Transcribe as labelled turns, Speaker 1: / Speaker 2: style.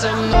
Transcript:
Speaker 1: some